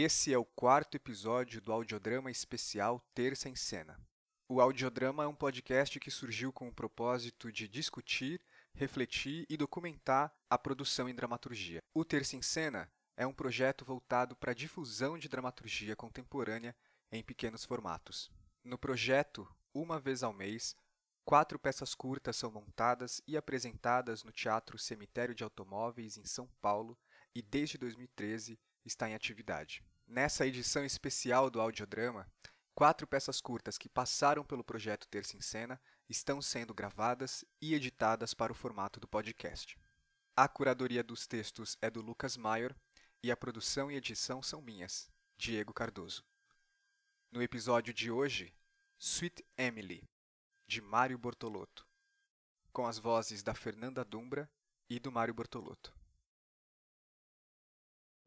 Esse é o quarto episódio do audiodrama especial Terça em Cena. O audiodrama é um podcast que surgiu com o propósito de discutir, refletir e documentar a produção em dramaturgia. O Terça em Cena é um projeto voltado para a difusão de dramaturgia contemporânea em pequenos formatos. No projeto, uma vez ao mês, quatro peças curtas são montadas e apresentadas no Teatro Cemitério de Automóveis, em São Paulo, e desde 2013 está em atividade. Nessa edição especial do audiodrama, quatro peças curtas que passaram pelo projeto Terça em Cena estão sendo gravadas e editadas para o formato do podcast. A curadoria dos textos é do Lucas Maior e a produção e edição são minhas, Diego Cardoso. No episódio de hoje, Sweet Emily, de Mário Bortolotto, com as vozes da Fernanda Dumbra e do Mário Bortolotto.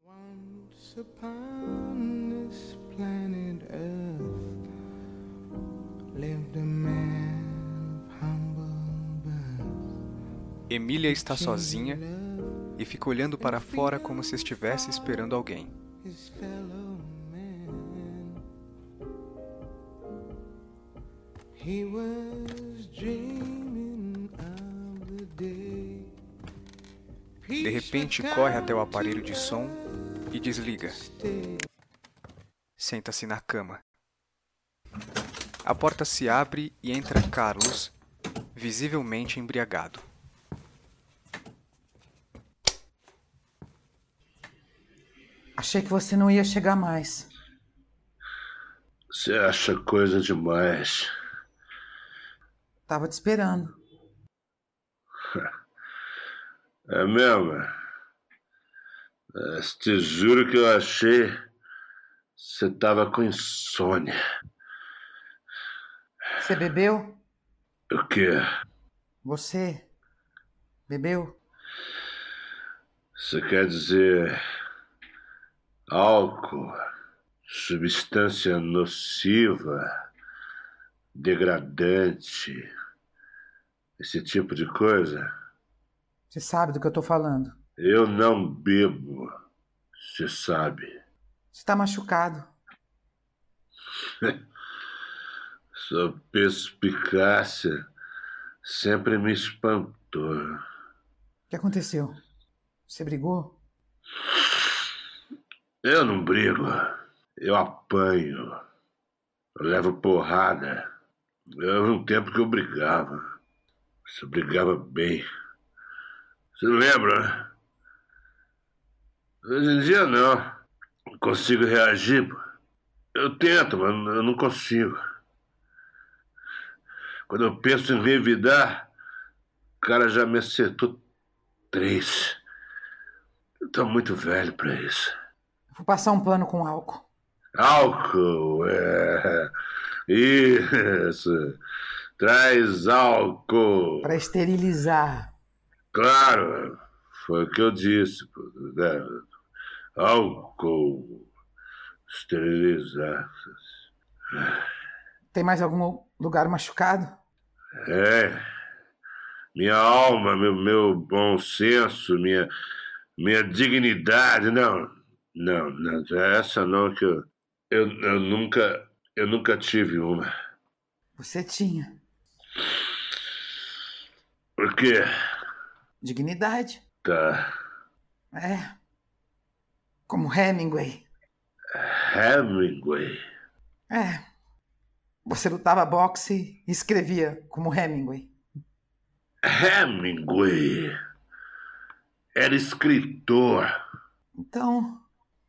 Once upon this planet Earth lived a man of humble birth. Emília está sozinha e fica olhando para fora como se estivesse esperando alguém. He was dreaming of the day. De repente, corre até o aparelho de som e desliga. Senta-se na cama. A porta se abre e entra Carlos, visivelmente embriagado. Achei que você não ia chegar mais. Você acha coisa demais. Tava te esperando. É mesmo? Te juro que eu achei. Você tava com insônia. Você bebeu? O quê? Você bebeu? Você quer dizer. álcool, substância nociva, degradante, esse tipo de coisa? Você sabe do que eu tô falando. Eu não bebo, você sabe. Você tá machucado. Sua perspicácia sempre me espantou. O que aconteceu? Você brigou? Eu não brigo, eu apanho, eu levo porrada. Houve um tempo que eu brigava. Você brigava bem. Você lembra, né? Hoje em dia não. Não consigo reagir. Eu tento, mas eu não consigo. Quando eu penso em revidar, o cara já me acertou três. Eu tô muito velho pra isso. Vou passar um pano com álcool. Álcool, é. Isso. Traz álcool. Pra esterilizar. Claro, foi o que eu disse. pô, né? Álcool. Esterilizar. Tem mais algum lugar machucado? É. Minha alma, meu, meu bom senso, minha, minha dignidade. Não, não, não. Essa não que eu, eu, eu nunca. Eu nunca tive uma. Você tinha. Por quê? Dignidade. Tá. É. Como Hemingway. Hemingway. É. Você lutava boxe e escrevia como Hemingway. Hemingway era escritor. Então,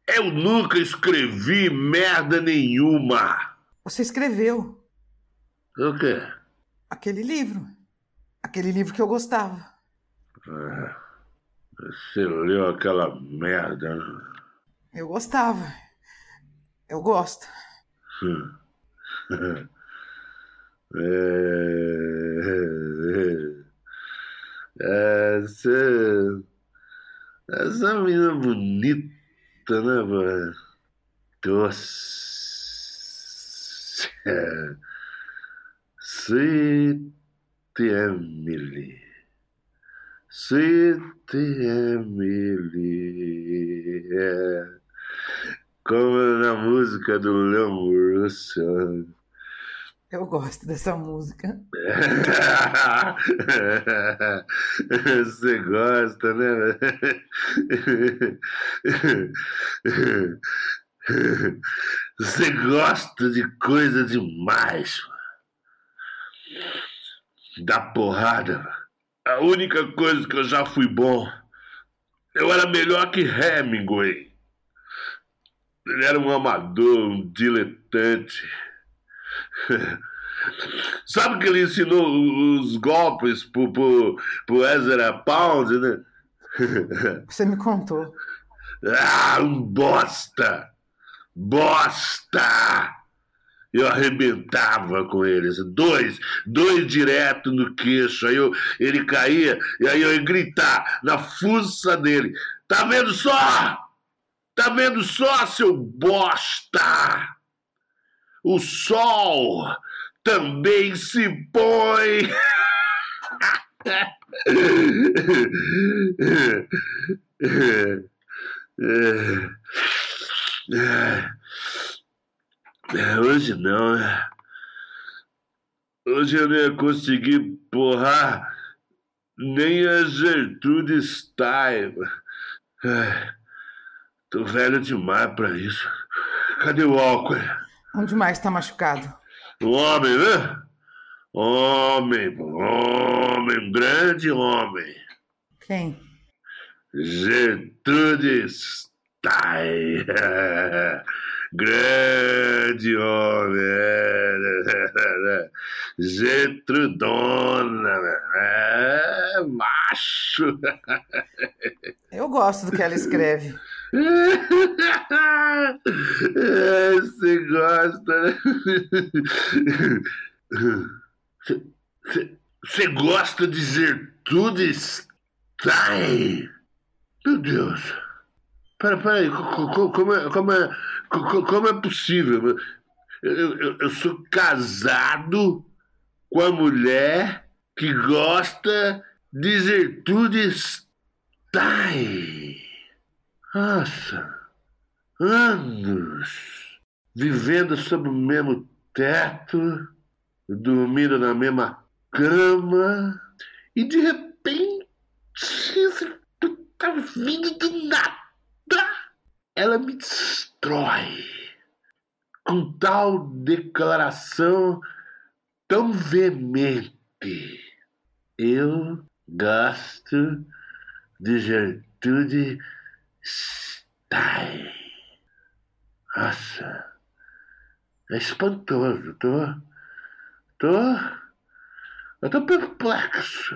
Eu nunca escrevi merda nenhuma. você escreveu O quê? aquele livro. Aquele livro que eu gostava. Você leu aquela merda. né? Eu gostava. Eu gosto. É, é, essa, essa menina bonita, né, mano? Doce. É. Sweet Emily. Sweet Emily. É. como na música do Leon Russo. Eu gosto dessa música. Você gosta, né? Você gosta de coisa demais. Da porrada. A única coisa que eu já fui bom, eu era melhor que Hemingway. Ele era um amador, um diletante. Sabe que ele ensinou os golpes pro, pro, pro Ezra Pound, né? Você me contou. Ah, um bosta! Bosta! Eu arrebentava com eles. Dois, dois direto no queixo. Aí eu, ele caía, e aí eu ia gritar na fuça dele: Tá vendo só? Tá vendo só, seu bosta? O sol também se põe. Hoje não, né? Hoje eu não ia conseguir porrar nem a Gertrude Stein. Tô velho demais pra isso. Cadê o álcool? Onde mais tá machucado? O homem, né? Homem, homem, grande homem. Quem? Gertrude Stein. grande homem. é. Gertrudona. É, macho. Eu gosto do que ela escreve. É, Você gosta, né? Você gosta de Gertrude Stein? Meu Deus. Peraí, co- co- como é, como é, co- como é possível? Eu, eu- eu sou casado com a mulher que gosta de Gertrude Stein. Nossa, anos vivendo sob o mesmo teto, dormindo na mesma cama, e de repente, tá vindo do nada, ela me destrói com tal declaração tão veemente. Eu gosto de Gertrude Stein. Nossa, é espantoso. Tô, tô, eu tô perplexo.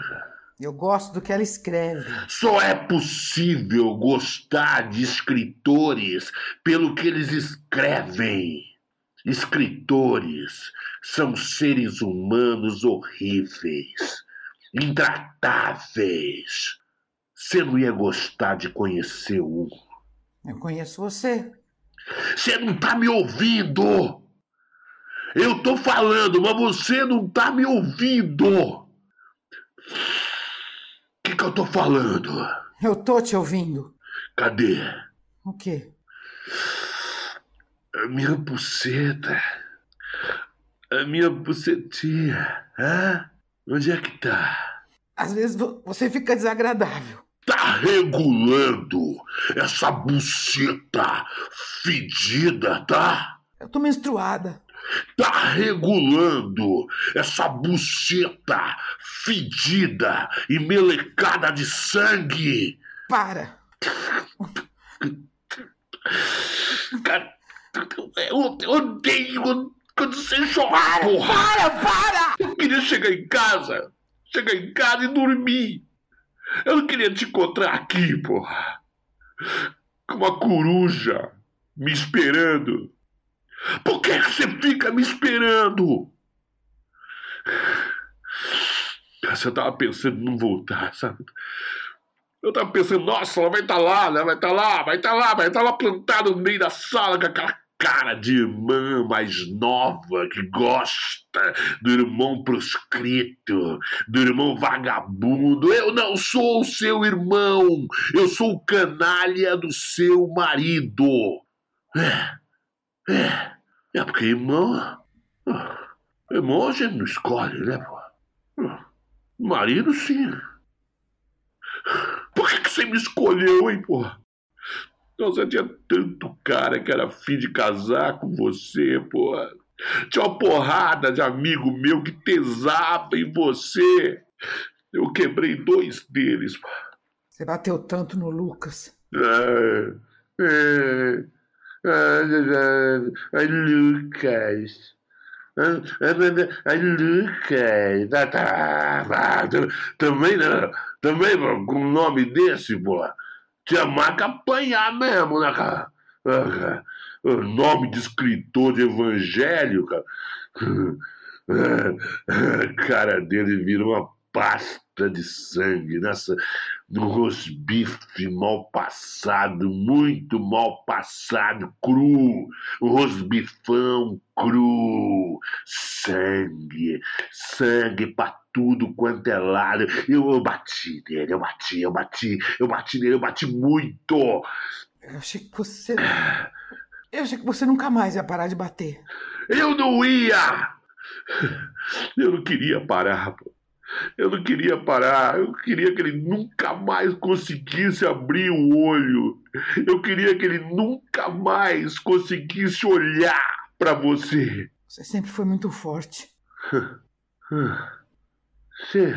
Eu gosto do que ela escreve. Só é possível gostar de escritores pelo que eles escrevem. Escritores são seres humanos horríveis, intratáveis. Você não ia gostar de conhecer um. Eu conheço você. Você não tá me ouvindo! Eu tô falando, mas você não tá me ouvindo! O que, que eu tô falando? Eu tô te ouvindo. Cadê? O quê? A minha buceta. A minha bucetinha. Hã? Onde é que tá? Às vezes vo- você fica desagradável. Tá regulando essa buceta fedida, tá? Eu tô menstruada. Tá regulando essa buceta fedida e melecada de sangue. Para. Cara, eu eu odeio quando você chora, Para, porra. para, para! Eu queria chegar em casa, chegar em casa e dormir. Eu não queria te encontrar aqui, porra. Com uma coruja me esperando. Por que que você fica me esperando? Você tava pensando em não voltar, sabe? Eu tava pensando, nossa, ela vai estar lá, né? Vai estar lá, vai estar lá, vai estar lá plantada no meio da sala com aquela cara de irmã mais nova que gosta do irmão proscrito, do irmão vagabundo. Eu não sou o seu irmão, eu sou o canalha do seu marido. É, é, é porque irmão. Irmão a gente não escolhe, né, pô? Marido sim. Por que, que você me escolheu, hein, porra? Nossa, tinha tanto cara que era fim de casar com você, porra. Tinha uma porrada de amigo meu que tesava em você. Eu quebrei dois deles, porra. Você bateu tanto no Lucas. Ah, ah, ah, ah, Lucas. Ah, Lucas. Ah, tá, ah, também, né? Também com um nome desse, pô. Tinha mais que apanhar mesmo, né, cara? Ah, o nome de escritor de evangelho, cara. A cara dele vira uma pasta de sangue nessa no rosbife mal passado, muito mal passado, cru, um rosbifão cru, sangue, sangue pra tudo quanto é lado. Eu, eu bati nele, eu bati, eu bati, eu bati nele, eu bati muito. Eu achei que você. Eu achei que você nunca mais ia parar de bater. Eu não ia! Eu não queria parar, pô. Eu não queria parar, eu queria que ele nunca mais conseguisse abrir o olho. Eu queria que ele nunca mais conseguisse olhar para você. Você sempre foi muito forte. Você,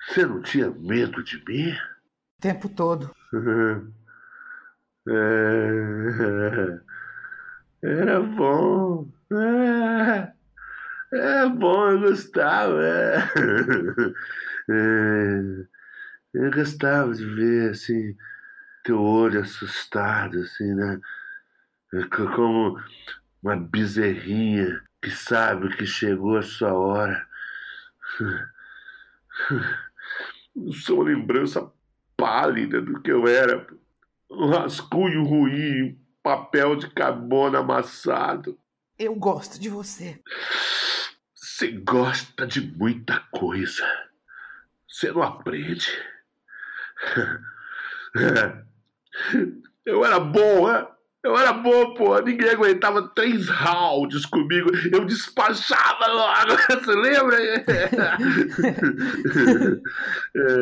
você não tinha medo de mim? O tempo todo. É, era bom. É. É bom, eu gostava. É. É, eu gostava de ver assim, teu olho assustado, assim, né? Como uma bezerrinha que sabe que chegou a sua hora. Sou uma lembrança pálida do que eu era. Um rascunho ruim, um papel de carbono amassado. Eu gosto de você. Você gosta de muita coisa. Você não aprende. Eu era bom, é? Eu era bom, pô. Ninguém aguentava três rounds comigo. Eu despachava logo. Você lembra?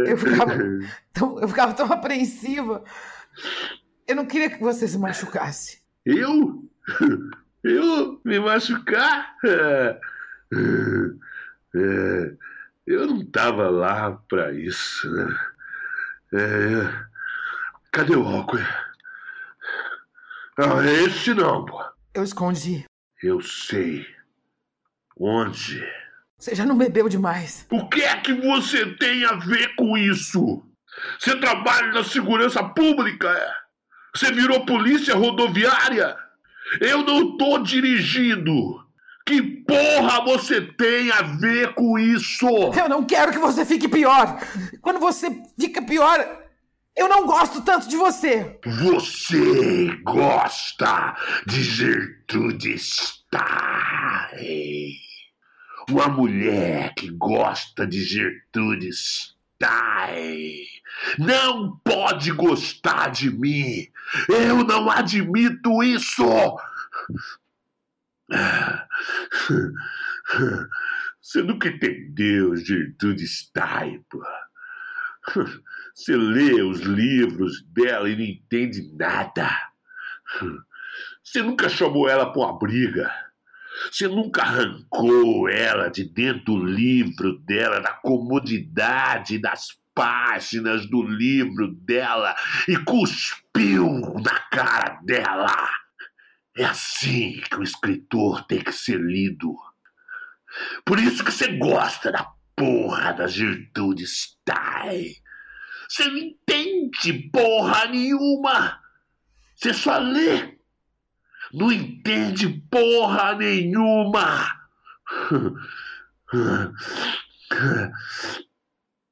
Eu ficava tão, eu ficava tão apreensiva. Eu não queria que você se machucasse. Eu? Eu me machucar? É, eu não estava lá para isso, né? É, cadê o álcool? Ah, esse não, pô. Eu escondi. Eu sei. Onde? Você já não bebeu demais. O que é que você tem a ver com isso? Você trabalha na segurança pública? É? Você virou polícia rodoviária? Eu não tô dirigindo. Que porra você tem a ver com isso? Eu não quero que você fique pior. Quando você fica pior, eu não gosto tanto de você. Você gosta de Gertrude Stein. Uma mulher que gosta de Gertrude Stein não pode gostar de mim. Eu não admito isso. Você nunca entendeu Gertrude Stein. Você lê os livros dela e não entende nada. Você nunca chamou ela para uma briga. Você nunca arrancou ela de dentro do livro dela, da comodidade das páginas do livro dela e cuspiu na cara dela. É assim que o escritor tem que ser lido. Por isso que você gosta da porra da Gertrude Stein. Você não entende porra nenhuma. Você só lê. Não entende porra nenhuma.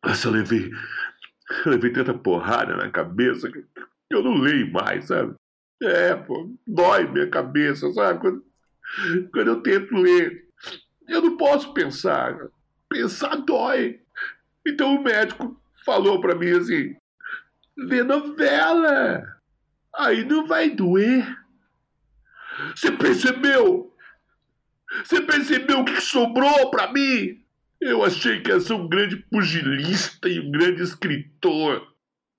Mas eu levei, eu levei tanta porrada na cabeça que eu não leio mais, sabe? É, pô, dói minha cabeça, sabe? Quando, quando eu tento ler, eu não posso pensar. Pensar dói. Então o médico falou para mim assim: lê novela. Aí não vai doer. Você percebeu? Você percebeu o que sobrou para mim? Eu achei que ia ser um grande pugilista e um grande escritor.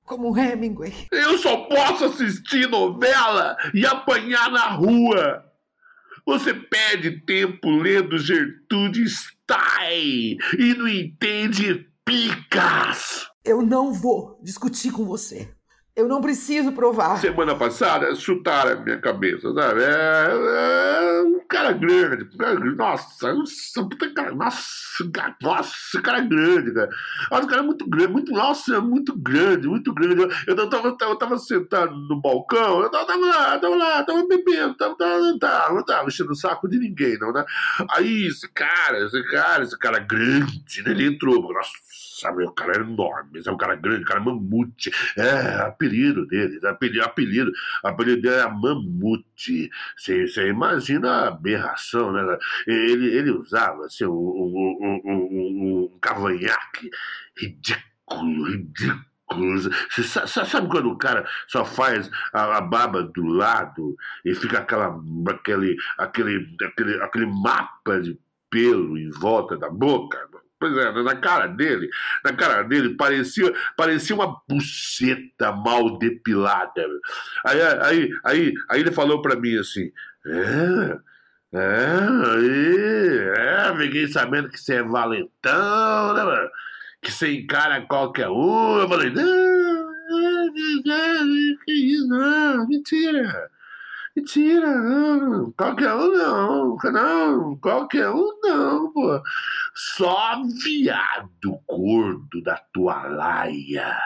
Como Hemingway. Eu só posso assistir novela e apanhar na rua. Você perde tempo lendo Gertrude Stein e não entende picas. Eu não vou discutir com você. Eu não preciso provar. Semana passada chutaram a minha cabeça, sabe? É, é um cara grande. Nossa, nossa, puta cara, nossa, cara, nossa, cara grande, cara. Nossa, o cara é muito grande, muito, nossa, muito grande, muito grande. Eu, eu, tava, eu tava sentado no balcão, eu tava, tava lá, tava lá, tava bebendo, tava, tava, tava, tava enchendo o saco de ninguém, não, né? Aí esse cara, esse cara, esse cara grande, né? Ele entrou, nossa sabe? O cara é enorme, é um cara grande, o cara é mamute. É, apelido dele, apelido, apelido, apelido dele é mamute. Você imagina a aberração, né? Ele, ele usava assim, um, um, um, um, um cavanhaque ridículo, ridículo. Você sabe quando o cara só faz a, a, baba do lado e fica aquela, aquele, aquele, aquele, aquele mapa de pelo em volta da boca? Pois é, na cara dele, na cara dele parecia, parecia uma buceta mal depilada. Aí, aí, aí, aí ele falou para mim assim: é, é, é, fiquei sabendo que você é valentão, né, mano? Que você encara qualquer um. Eu falei: não, que isso, não, mentira. Mentira, não. Qualquer um não. Não, qualquer um não, pô. Só viado gordo da tua laia.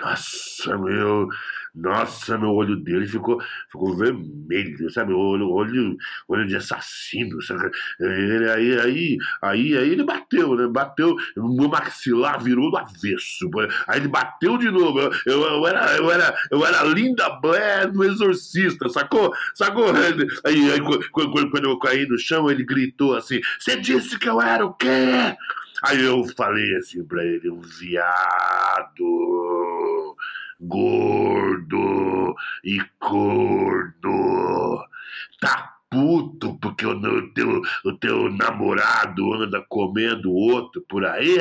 Nossa, meu. Nossa, meu olho dele ficou, ficou vermelho, sabe? Olho, olho, olho de assassino. Sabe? Ele, aí, aí, aí, aí ele bateu, né? Bateu, meu maxilar virou do avesso. Aí ele bateu de novo. Eu, eu, eu era, eu, era, eu era Linda Blair no Exorcista, sacou? Sacou? Aí, aí quando, quando eu caí no chão, ele gritou assim: Você disse que eu era o quê? Aí eu falei assim pra ele: Um viado gordo e corno. Tá puto porque o teu, o teu namorado anda comendo outro por aí?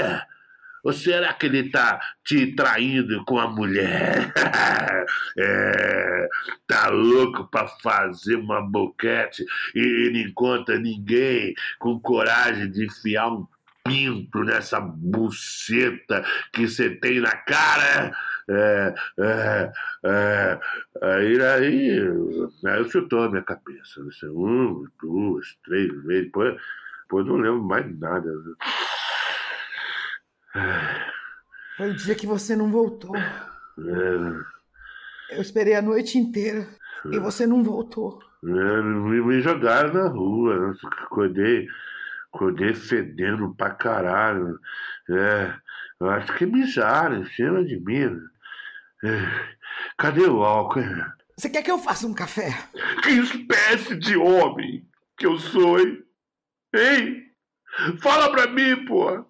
Ou será que ele tá te traindo com a mulher? é, tá louco pra fazer uma boquete e não encontra ninguém com coragem de enfiar um pinto nessa buceta que você tem na cara? É, é, é, aí, aí, aí chutou a minha cabeça. Um, duas, três vezes, depois, depois não lembro mais nada. Foi o dia que você não voltou. Eu esperei a noite inteira e você não voltou. me, me jogaram na rua, acordei, acordei fedendo pra caralho. É, eu acho que mijaram em cima de mim. Cadê o álcool? Você quer que eu faça um café? Que espécie de homem que eu sou, hein? Hein? Fala pra mim, pô.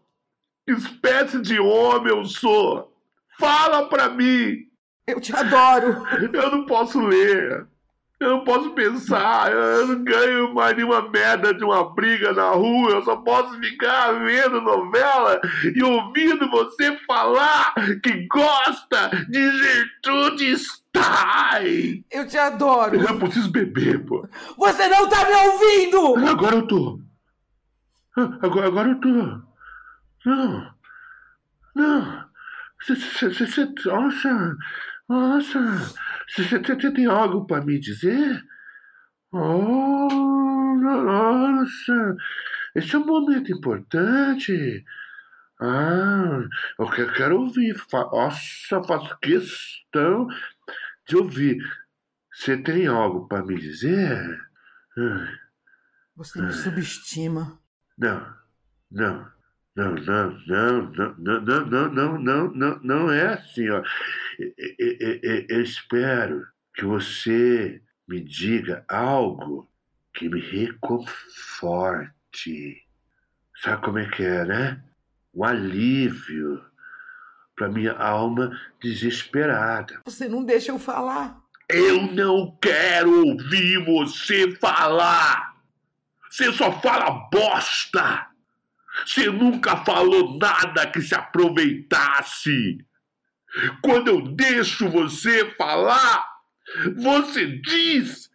Que espécie de homem eu sou? Fala pra mim. Eu te adoro. Eu não posso ler. Eu não posso pensar, eu não ganho mais nenhuma merda de uma briga na rua, eu só posso ficar vendo novela e ouvindo você falar que gosta de Gertrude Stein. Eu te adoro. Eu preciso beber, pô. Você não tá me ouvindo! Agora eu tô. Agora, agora eu tô. Não. Não. Você. Nossa. Nossa. Você tem algo para me dizer? Oh, nossa, esse é um momento importante. Ah, eu quero ouvir. Nossa, faço questão de ouvir. Você tem algo para me dizer? Você me subestima. Não, não, não, não, não, não, não, não, não, não, não, não é assim, ó eu espero que você me diga algo que me reconforte. Sabe como é que é, né? Um alívio para minha alma desesperada. Você não deixa eu falar. Eu não quero ouvir você falar. Você só fala bosta. Você nunca falou nada que se aproveitasse. Quando eu deixo você falar, você diz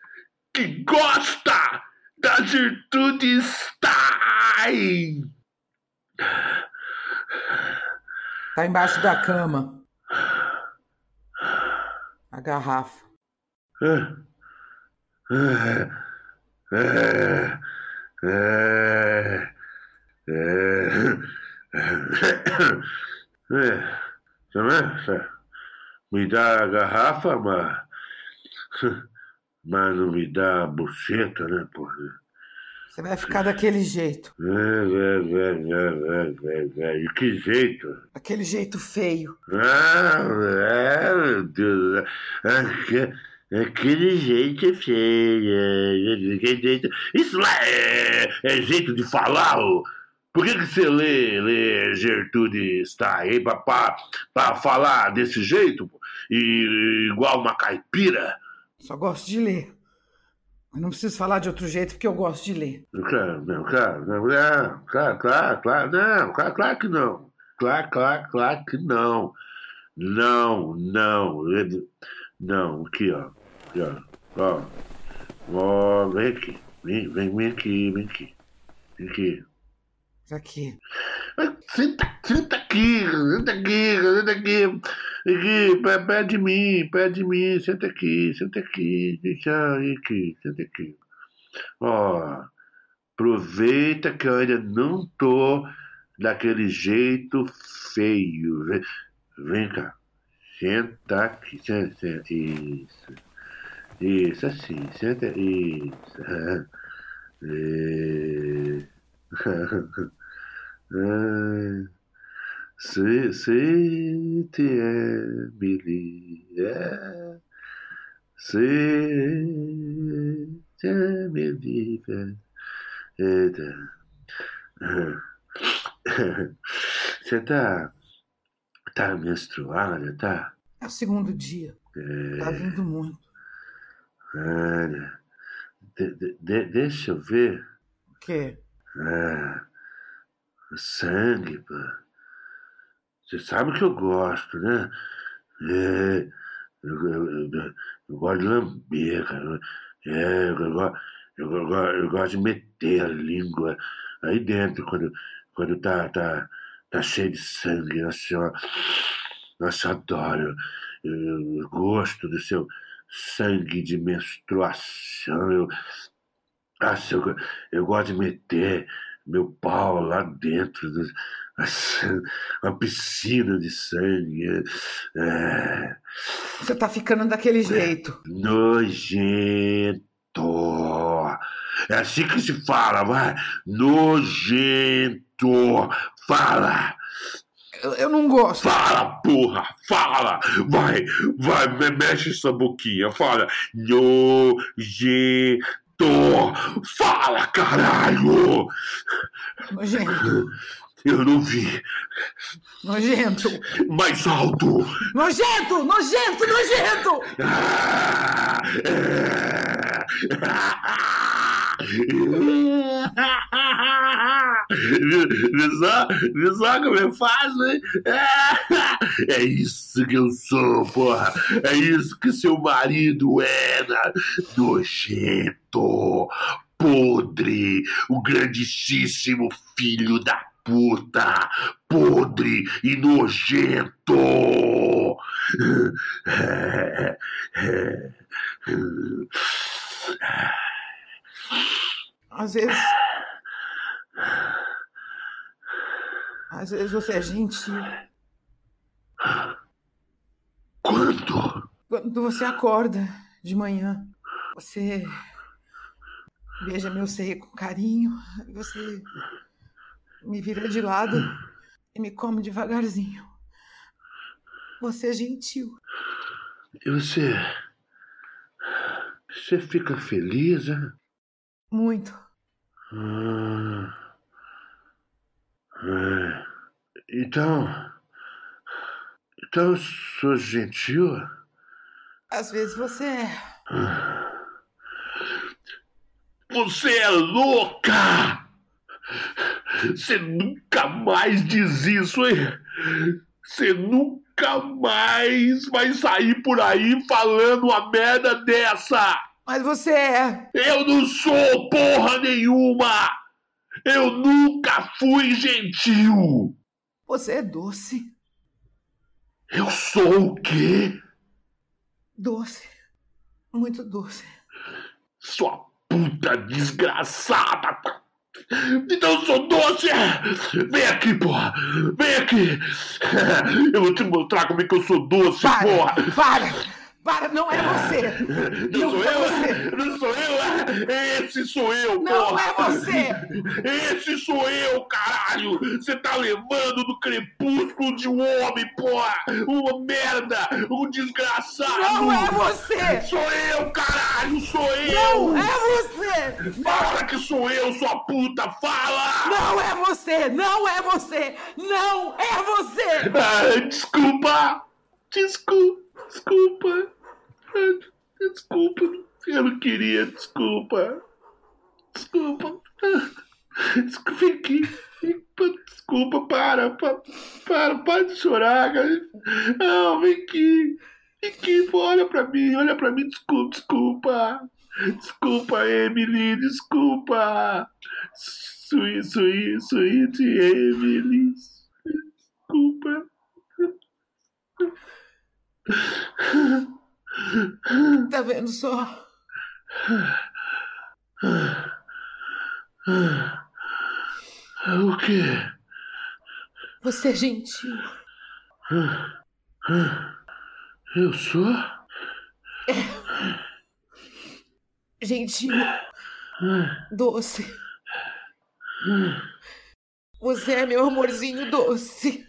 que gosta da Gertrude Stein. Tá embaixo da cama. A garrafa. É, é, é, é, é, é, me dá a garrafa, mas, mas não me dá a buceta, né, porra? Você vai ficar daquele jeito. É, é, é, é, é, é, que jeito? Daquele jeito feio. Ah, é, meu Deus. Aque- Aquele jeito é feio. é, Aquele jeito... Isso lá é, é jeito de falar, ô? Por que, que você lê, lê Gertrude está aí pra, pra, pra falar desse jeito? pô? E, igual uma caipira? Só gosto de ler. Mas não preciso falar de outro jeito porque eu gosto de ler. Claro, não, claro, não, não, claro, claro, claro, não, claro, claro que não. Claro, claro, claro que não. Não, não. Não, aqui, ó. Aqui, ó. Ó, ó vem aqui. Vem, vem, vem aqui, vem aqui. Vem aqui. Aqui. Mas Senta, senta aqui, senta aqui, senta aqui. Aqui, pé, de mim, pé de mim, senta aqui, senta aqui, deixa aqui, senta aqui. Ó, aproveita que eu ainda não tô daquele jeito feio. Vem, vem cá, senta aqui, senta, senta, isso. Isso, assim, senta, isso. É. Te Emily, é. Te Emily, Você tá, tá menstruada, tá? É o segundo dia. Tá vindo muito. Olha, de- de- de- deixa eu ver. O quê? Ah, sangue, pô. Você sabe que eu gosto, né? É, eu, eu- eu- eu gosto de lamber, cara. É, eu, go- eu, go- eu gosto de meter a língua aí dentro quando, quando tá, tá, tá cheio de sangue. Nossa, eu, nossa, adoro. Eu gosto do seu sangue de menstruação. Eu, nossa, eu, eu gosto de meter meu pau lá dentro, nossa, uma piscina de sangue. É, Você tá ficando daquele jeito. nojento. É assim que se fala, vai. Nojento. Fala, Eu, eu não gosto. fala, porra, fala. Vai, vai, me- mexe essa boquinha, fala. Nojento. Fala, caralho. Nojento. Eu não vi. Nojento. Mais alto. Nojento! Nojento! Nojento! Ah, Viu só? Viu só como eu faço, hein? É isso que eu sou, porra. É isso que seu marido é, né? nojento, podre, o grandíssimo filho da puta, podre e nojento. Às vezes. Às vezes você é gentil. Quando? Quando você acorda de manhã, você beija meu seio com carinho, você me vira de lado e me come devagarzinho. Você é gentil. E você. Você fica feliz, né? Muito. Ah, é. Então. Então sou gentil? Às vezes você é. Você é louca! Você nunca mais diz isso, hein? Você nunca mais vai sair por aí falando uma merda dessa! Mas você é. Eu não sou porra nenhuma! Eu nunca fui gentil! Você é doce. Eu sou o quê? Doce. Muito doce. Sua puta desgraçada! Então eu sou doce! Vem aqui, porra! Vem aqui! Eu vou te mostrar como é que eu sou doce, Para! porra! Para! Para! Não é você! Não, sou é eu? você! Não sou eu? Esse sou eu, Não porra! é você! Esse sou eu, caralho! Você tá levando do crepúsculo de um homem, porra! Uma merda! Um desgraçado! Não é você! Sou eu, caralho! Sou eu! Não é você! Fala que sou eu, sua puta! Fala! Não é você! Não é você! Não é você! Ah, desculpa! Desculpa! Desculpa! Ah, Desculpa! Eu não queria, desculpa! Desculpa! Ah, Desculpa, vem aqui! Desculpa, para! pa- Para, para de chorar, cara! Não, vem aqui! Vem aqui, olha pra mim, olha pra mim, desculpa, desculpa! Desculpa, Emily, desculpa! Sweet, sweet, sweet Emily! Desculpa! Tá vendo só? O quê? Você é gentil. Eu sou? Gentil. Doce. Você é meu amorzinho doce.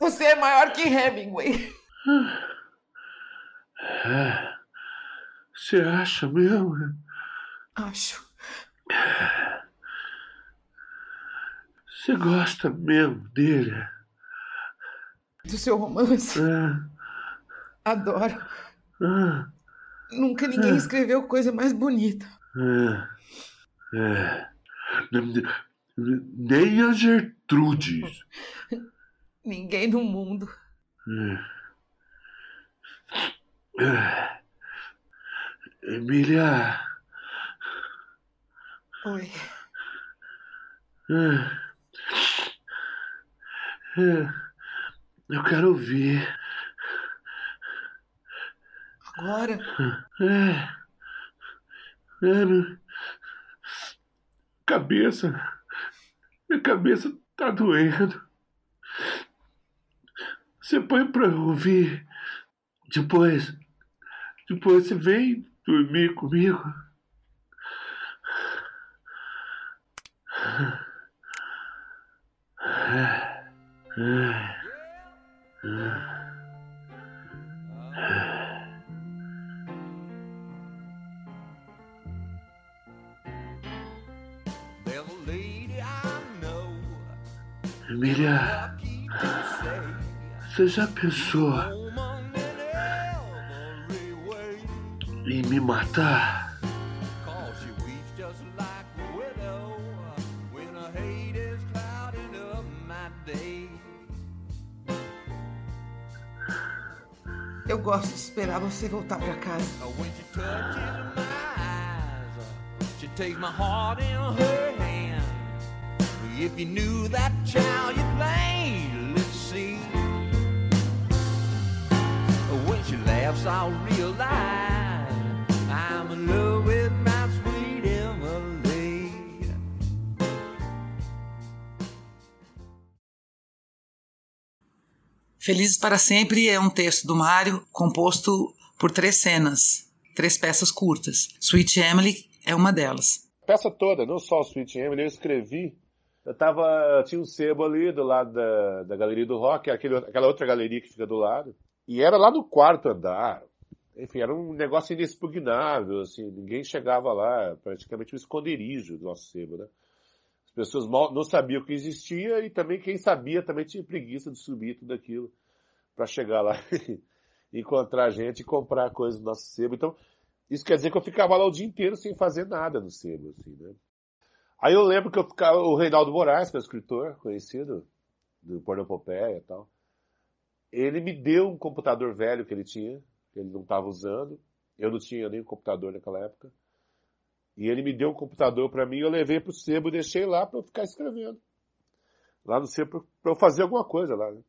Você é maior que Hemingway. É. Você acha mesmo? Acho. Você gosta mesmo dele? Do seu romance. Ah, Adoro. ah, Nunca ninguém escreveu coisa mais bonita. ah, é. Nem a Gertrude. Ninguém no mundo. É. Emília. Oi. Eu quero ouvir. Agora? É. É. Cabeça. Minha cabeça tá doendo. Você põe pra ouvir. Depois. Depois você vem dormir comigo. Emília, você já pensou up my day. Eu gosto de esperar você voltar pra casa. When she touches my eyes, she takes my heart in her hand. If you knew that child you played, let's see. When she laughs, I'll realize Felizes para Sempre é um texto do Mário composto por três cenas, três peças curtas. Sweet Emily é uma delas. A peça toda, não só o Sweet Emily, eu escrevi. Eu tava, tinha um sebo ali do lado da, da Galeria do Rock, aquele, aquela outra galeria que fica do lado. E era lá no quarto andar. Enfim, era um negócio inexpugnável, assim, ninguém chegava lá, praticamente um esconderijo do nosso sebo, né? As pessoas mal, não sabiam que existia e também quem sabia também tinha preguiça de subir tudo aquilo para chegar lá encontrar gente e comprar coisas do nosso sebo. Então, isso quer dizer que eu ficava lá o dia inteiro sem fazer nada no sebo, assim, né? Aí eu lembro que eu ficava, o Reinaldo Moraes, que é um escritor conhecido, do Pornopopeia e tal, ele me deu um computador velho que ele tinha, ele não estava usando. Eu não tinha nem computador naquela época. E ele me deu um computador para mim, eu levei pro sebo e deixei lá para eu ficar escrevendo. Lá no sebo para eu fazer alguma coisa lá. Né?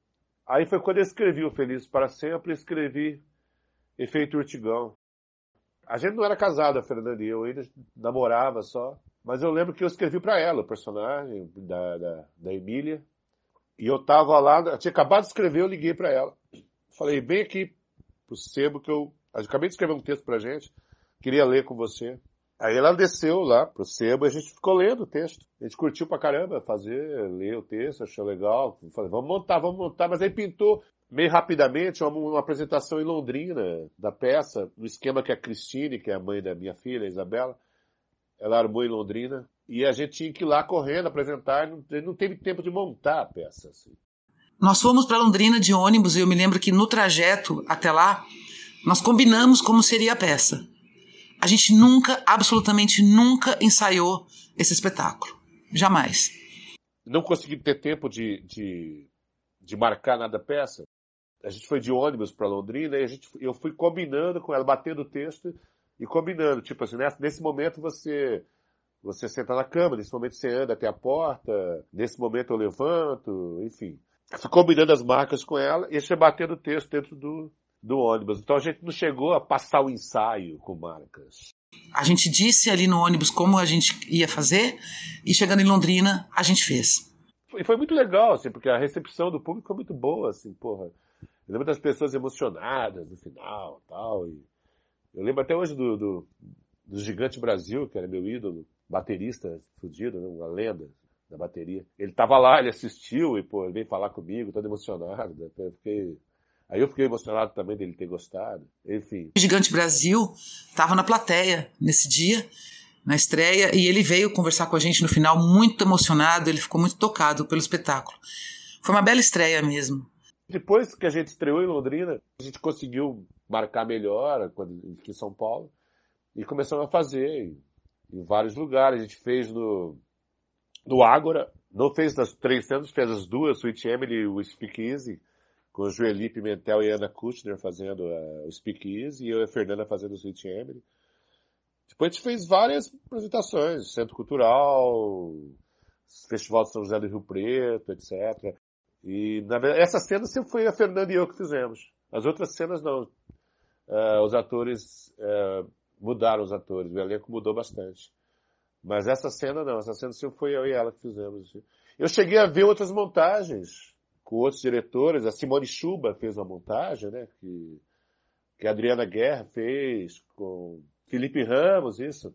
Aí foi quando eu escrevi o Feliz para Sempre, escrevi Efeito Urtigão. A gente não era casado, a Fernanda e eu, ainda namorava só. Mas eu lembro que eu escrevi para ela, o personagem da, da, da Emília. E eu tava lá, eu tinha acabado de escrever, eu liguei para ela. Falei, vem aqui pro sebo que eu, eu acabei de escrever um texto pra gente, queria ler com você. Aí ela desceu lá pro sebo e a gente ficou lendo o texto. A gente curtiu pra caramba fazer, ler o texto, achou legal. Falei, vamos montar, vamos montar. Mas aí pintou meio rapidamente uma, uma, apresentação em Londrina da peça, no esquema que a Cristine, que é a mãe da minha filha, a Isabela, ela armou em Londrina. E a gente tinha que ir lá correndo apresentar, não, não teve tempo de montar a peça. Assim. Nós fomos para Londrina de ônibus e eu me lembro que no trajeto até lá, nós combinamos como seria a peça. A gente nunca, absolutamente nunca ensaiou esse espetáculo. Jamais. Não consegui ter tempo de, de, de marcar nada da peça. A gente foi de ônibus para Londrina e a gente, eu fui combinando com ela, batendo o texto e combinando. Tipo assim, nesse momento você você senta na cama, nesse momento você anda até a porta, nesse momento eu levanto, enfim. Fui combinando as marcas com ela e você batendo o texto dentro do, do ônibus. Então a gente não chegou a passar o ensaio com marcas. A gente disse ali no ônibus como a gente ia fazer e chegando em Londrina a gente fez. E foi muito legal, assim, porque a recepção do público foi muito boa, assim, porra. Eu lembro das pessoas emocionadas no final tal, e eu lembro até hoje do, do, do Gigante Brasil, que era meu ídolo, baterista fudido, né? uma lenda da bateria. Ele tava lá, ele assistiu e, pô, ele veio falar comigo, todo emocionado. Né? Eu fiquei... Aí eu fiquei emocionado também dele ter gostado. Enfim. O Gigante Brasil tava na plateia nesse dia, na estreia, e ele veio conversar com a gente no final, muito emocionado, ele ficou muito tocado pelo espetáculo. Foi uma bela estreia mesmo. Depois que a gente estreou em Londrina, a gente conseguiu marcar melhor quando, aqui em São Paulo e começamos a fazer em vários lugares. A gente fez no, no Ágora, não fez das três cenas, fez as duas, Sweet Emily e o Speak Easy, com Joeli Pimentel e Ana Kutner fazendo uh, o Speak Easy e eu e a Fernanda fazendo o Sweet Emily. Depois a gente fez várias apresentações, Centro Cultural, Festival de São José do Rio Preto, etc. E na, essa cena sempre foi a Fernanda e eu que fizemos. As outras cenas não. Uh, os atores uh, mudaram os atores, o elenco mudou bastante. Mas essa cena não, essa cena sempre foi eu e ela que fizemos. Eu cheguei a ver outras montagens com outros diretores, a Simone Chuba fez uma montagem, né, que, que a Adriana Guerra fez com Felipe Ramos, isso.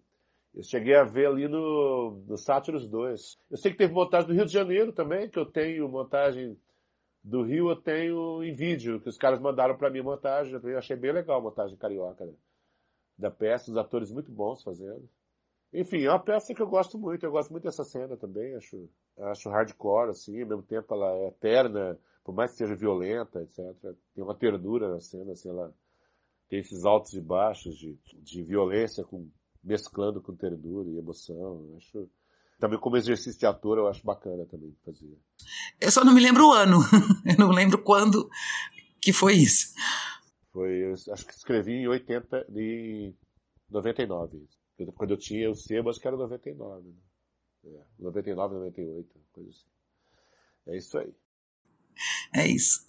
Eu cheguei a ver ali no, no Sátiros 2. Eu sei que teve montagem do Rio de Janeiro também, que eu tenho montagem do Rio, eu tenho em vídeo, que os caras mandaram para mim montagem. Eu achei bem legal a montagem carioca. Né? da peça, os atores muito bons fazendo. Enfim, é uma peça que eu gosto muito, eu gosto muito dessa cena também, acho, acho hardcore, assim, ao mesmo tempo ela é eterna, por mais que seja violenta, etc. Tem uma ternura na cena, assim, ela tem esses altos e baixos de, de violência com, mesclando com ternura e emoção. Eu acho, também como exercício de ator eu acho bacana também fazer. Eu só não me lembro o ano, eu não lembro quando que foi isso. Foi, acho que escrevi em 80, em 99. Quando eu tinha o sebo, acho que era 99. Né? É, 99, 98, coisa assim. É isso aí. É isso.